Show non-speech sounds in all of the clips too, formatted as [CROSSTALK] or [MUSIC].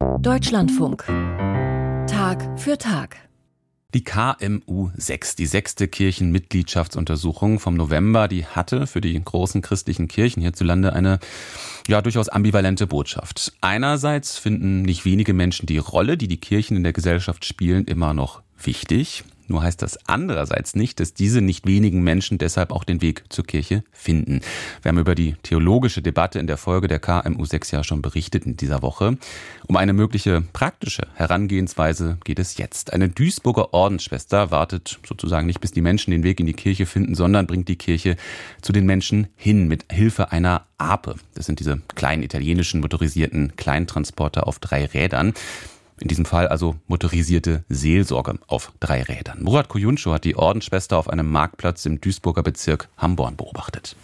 Deutschlandfunk. Tag für Tag. Die KMU 6, die sechste Kirchenmitgliedschaftsuntersuchung vom November, die hatte für die großen christlichen Kirchen hierzulande eine ja durchaus ambivalente Botschaft. Einerseits finden nicht wenige Menschen die Rolle, die die Kirchen in der Gesellschaft spielen, immer noch wichtig. Nur heißt das andererseits nicht, dass diese nicht wenigen Menschen deshalb auch den Weg zur Kirche finden. Wir haben über die theologische Debatte in der Folge der KMU 6 ja schon berichtet in dieser Woche. Um eine mögliche praktische Herangehensweise geht es jetzt. Eine Duisburger Ordensschwester wartet sozusagen nicht, bis die Menschen den Weg in die Kirche finden, sondern bringt die Kirche zu den Menschen hin mit Hilfe einer Ape. Das sind diese kleinen italienischen motorisierten Kleintransporter auf drei Rädern. In diesem Fall also motorisierte Seelsorge auf drei Rädern. Murat Kuyuncu hat die Ordensschwester auf einem Marktplatz im Duisburger Bezirk Hamborn beobachtet.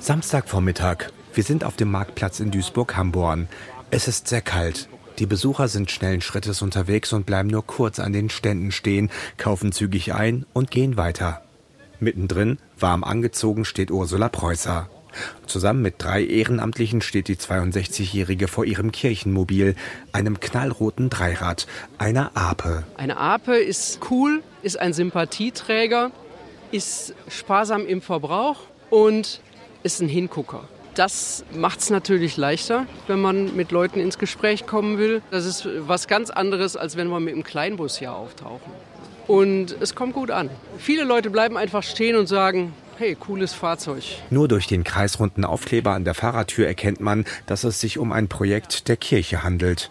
Samstagvormittag. Wir sind auf dem Marktplatz in Duisburg-Hamborn. Es ist sehr kalt. Die Besucher sind schnellen Schrittes unterwegs und bleiben nur kurz an den Ständen stehen, kaufen zügig ein und gehen weiter. Mittendrin, warm angezogen, steht Ursula Preußer. Zusammen mit drei Ehrenamtlichen steht die 62-Jährige vor ihrem Kirchenmobil, einem knallroten Dreirad, einer Ape. Eine Ape ist cool, ist ein Sympathieträger, ist sparsam im Verbrauch und ist ein Hingucker. Das macht es natürlich leichter, wenn man mit Leuten ins Gespräch kommen will. Das ist was ganz anderes, als wenn wir mit einem Kleinbus hier auftauchen. Und es kommt gut an. Viele Leute bleiben einfach stehen und sagen, Hey, cooles Fahrzeug. Nur durch den kreisrunden Aufkleber an der Fahrertür erkennt man, dass es sich um ein Projekt der Kirche handelt.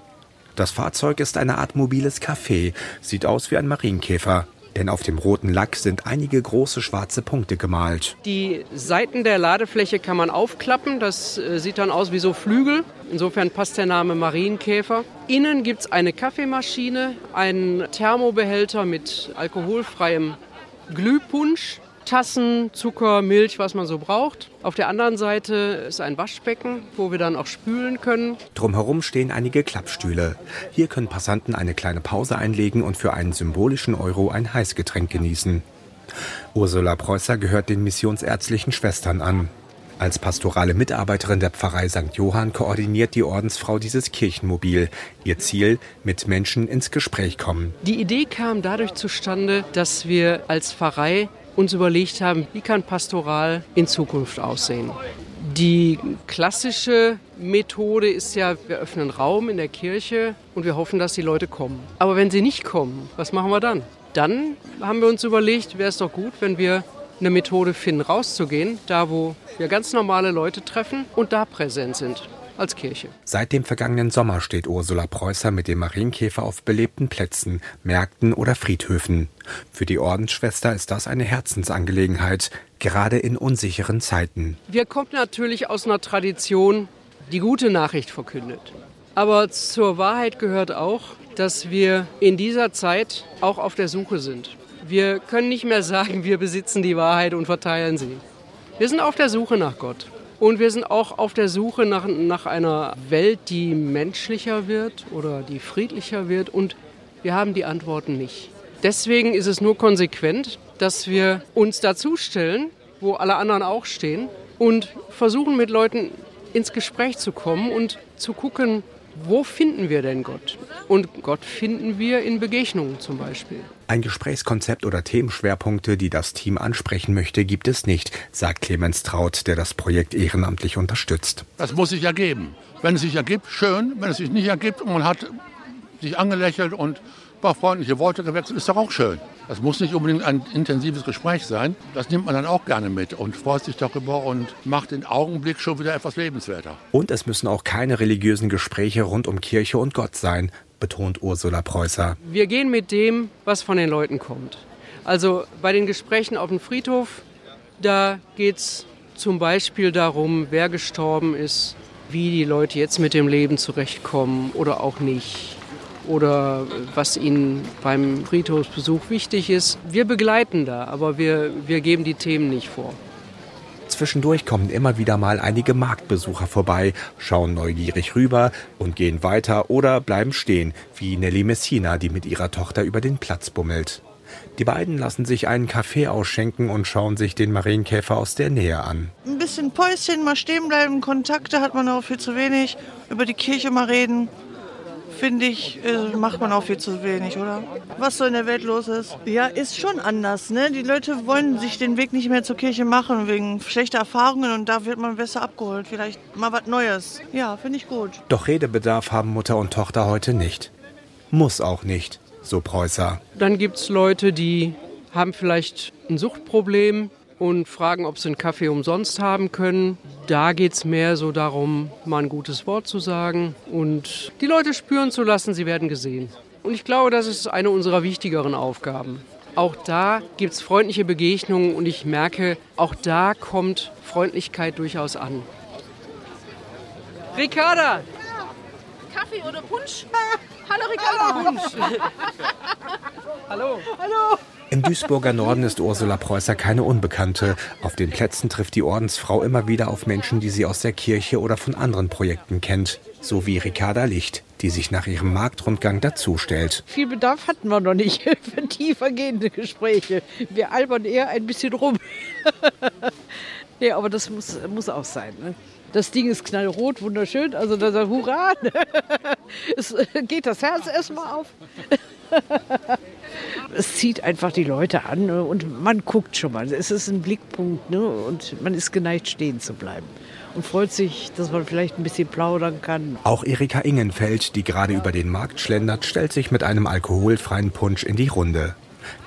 Das Fahrzeug ist eine Art mobiles Café, sieht aus wie ein Marienkäfer. Denn auf dem roten Lack sind einige große schwarze Punkte gemalt. Die Seiten der Ladefläche kann man aufklappen. Das äh, sieht dann aus wie so Flügel. Insofern passt der Name Marienkäfer. Innen gibt es eine Kaffeemaschine, einen Thermobehälter mit alkoholfreiem Glühpunsch Tassen, Zucker, Milch, was man so braucht. Auf der anderen Seite ist ein Waschbecken, wo wir dann auch spülen können. Drumherum stehen einige Klappstühle. Hier können Passanten eine kleine Pause einlegen und für einen symbolischen Euro ein Heißgetränk genießen. Ursula Preußer gehört den missionsärztlichen Schwestern an. Als pastorale Mitarbeiterin der Pfarrei St. Johann koordiniert die Ordensfrau dieses Kirchenmobil. Ihr Ziel, mit Menschen ins Gespräch kommen. Die Idee kam dadurch zustande, dass wir als Pfarrei uns überlegt haben, wie kann Pastoral in Zukunft aussehen. Die klassische Methode ist ja, wir öffnen Raum in der Kirche und wir hoffen, dass die Leute kommen. Aber wenn sie nicht kommen, was machen wir dann? Dann haben wir uns überlegt, wäre es doch gut, wenn wir eine Methode finden, rauszugehen, da wo wir ganz normale Leute treffen und da präsent sind als Kirche. Seit dem vergangenen Sommer steht Ursula Preußer mit dem Marienkäfer auf belebten Plätzen, Märkten oder Friedhöfen. Für die Ordensschwester ist das eine Herzensangelegenheit, gerade in unsicheren Zeiten. Wir kommen natürlich aus einer Tradition, die gute Nachricht verkündet. Aber zur Wahrheit gehört auch, dass wir in dieser Zeit auch auf der Suche sind. Wir können nicht mehr sagen, wir besitzen die Wahrheit und verteilen sie. Wir sind auf der Suche nach Gott. Und wir sind auch auf der Suche nach, nach einer Welt, die menschlicher wird oder die friedlicher wird. Und wir haben die Antworten nicht. Deswegen ist es nur konsequent, dass wir uns dazustellen, wo alle anderen auch stehen, und versuchen mit Leuten ins Gespräch zu kommen und zu gucken, wo finden wir denn Gott? Und Gott finden wir in Begegnungen zum Beispiel. Ein Gesprächskonzept oder Themenschwerpunkte, die das Team ansprechen möchte, gibt es nicht, sagt Clemens Traut, der das Projekt ehrenamtlich unterstützt. Das muss sich ergeben. Wenn es sich ergibt, schön. Wenn es sich nicht ergibt und man hat sich angelächelt und paar freundliche Worte gewechselt, ist doch auch schön. Das muss nicht unbedingt ein intensives Gespräch sein. Das nimmt man dann auch gerne mit und freut sich darüber und macht den Augenblick schon wieder etwas lebenswerter. Und es müssen auch keine religiösen Gespräche rund um Kirche und Gott sein, betont Ursula Preußer. Wir gehen mit dem, was von den Leuten kommt. Also bei den Gesprächen auf dem Friedhof, da geht es zum Beispiel darum, wer gestorben ist, wie die Leute jetzt mit dem Leben zurechtkommen oder auch nicht oder was ihnen beim Friedhofsbesuch wichtig ist. Wir begleiten da, aber wir, wir geben die Themen nicht vor. Zwischendurch kommen immer wieder mal einige Marktbesucher vorbei, schauen neugierig rüber und gehen weiter oder bleiben stehen, wie Nelly Messina, die mit ihrer Tochter über den Platz bummelt. Die beiden lassen sich einen Kaffee ausschenken und schauen sich den Marienkäfer aus der Nähe an. Ein bisschen Päuschen, mal stehen bleiben, Kontakte hat man auch viel zu wenig, über die Kirche mal reden. Finde ich, äh, macht man auch viel zu wenig, oder? Was so in der Welt los ist. Ja, ist schon anders. Ne? Die Leute wollen sich den Weg nicht mehr zur Kirche machen wegen schlechter Erfahrungen und da wird man besser abgeholt. Vielleicht mal was Neues. Ja, finde ich gut. Doch Redebedarf haben Mutter und Tochter heute nicht. Muss auch nicht, so Preußer. Dann gibt es Leute, die haben vielleicht ein Suchtproblem und fragen, ob sie einen Kaffee umsonst haben können. Da geht es mehr so darum, mal ein gutes Wort zu sagen und die Leute spüren zu lassen, sie werden gesehen. Und ich glaube, das ist eine unserer wichtigeren Aufgaben. Auch da gibt es freundliche Begegnungen und ich merke, auch da kommt Freundlichkeit durchaus an. Ricarda! Kaffee oder Punsch? Hallo Ricarda! Punsch! [LAUGHS] Hallo! Hallo! Im Duisburger Norden ist Ursula Preußer keine Unbekannte. Auf den Plätzen trifft die Ordensfrau immer wieder auf Menschen, die sie aus der Kirche oder von anderen Projekten kennt. So wie Ricarda Licht, die sich nach ihrem Marktrundgang dazustellt. Viel Bedarf hatten wir noch nicht [LAUGHS] für tiefergehende Gespräche. Wir albern eher ein bisschen rum. [LAUGHS] nee, aber das muss, muss auch sein. Ne? Das Ding ist knallrot, wunderschön. Also da sagt Hurra! [LAUGHS] es geht das Herz erstmal auf. [LAUGHS] es zieht einfach die Leute an ne, und man guckt schon mal. Es ist ein Blickpunkt ne? und man ist geneigt, stehen zu bleiben. Und freut sich, dass man vielleicht ein bisschen plaudern kann. Auch Erika Ingenfeld, die gerade über den Markt schlendert, stellt sich mit einem alkoholfreien Punsch in die Runde.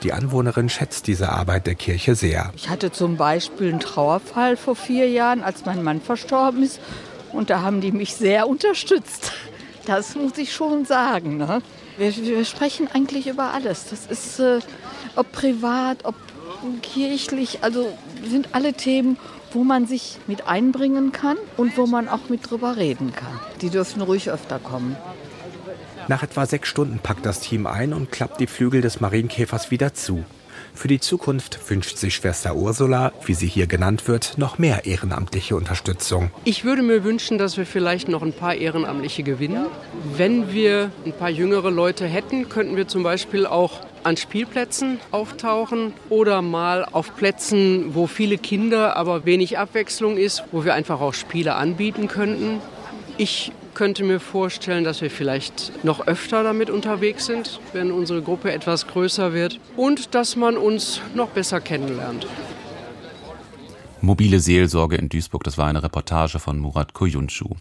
Die Anwohnerin schätzt diese Arbeit der Kirche sehr. Ich hatte zum Beispiel einen Trauerfall vor vier Jahren, als mein Mann verstorben ist. Und da haben die mich sehr unterstützt. Das muss ich schon sagen. Ne? Wir, wir, sprechen eigentlich über alles. Das ist, äh, ob privat, ob kirchlich, also sind alle Themen, wo man sich mit einbringen kann und wo man auch mit drüber reden kann. Die dürfen ruhig öfter kommen. Nach etwa sechs Stunden packt das Team ein und klappt die Flügel des Marienkäfers wieder zu. Für die Zukunft wünscht sich Schwester Ursula, wie sie hier genannt wird, noch mehr ehrenamtliche Unterstützung. Ich würde mir wünschen, dass wir vielleicht noch ein paar Ehrenamtliche gewinnen. Wenn wir ein paar jüngere Leute hätten, könnten wir zum Beispiel auch an Spielplätzen auftauchen oder mal auf Plätzen, wo viele Kinder, aber wenig Abwechslung ist, wo wir einfach auch Spiele anbieten könnten. Ich könnte mir vorstellen, dass wir vielleicht noch öfter damit unterwegs sind, wenn unsere Gruppe etwas größer wird und dass man uns noch besser kennenlernt. Mobile Seelsorge in Duisburg, das war eine Reportage von Murat Koyunschu.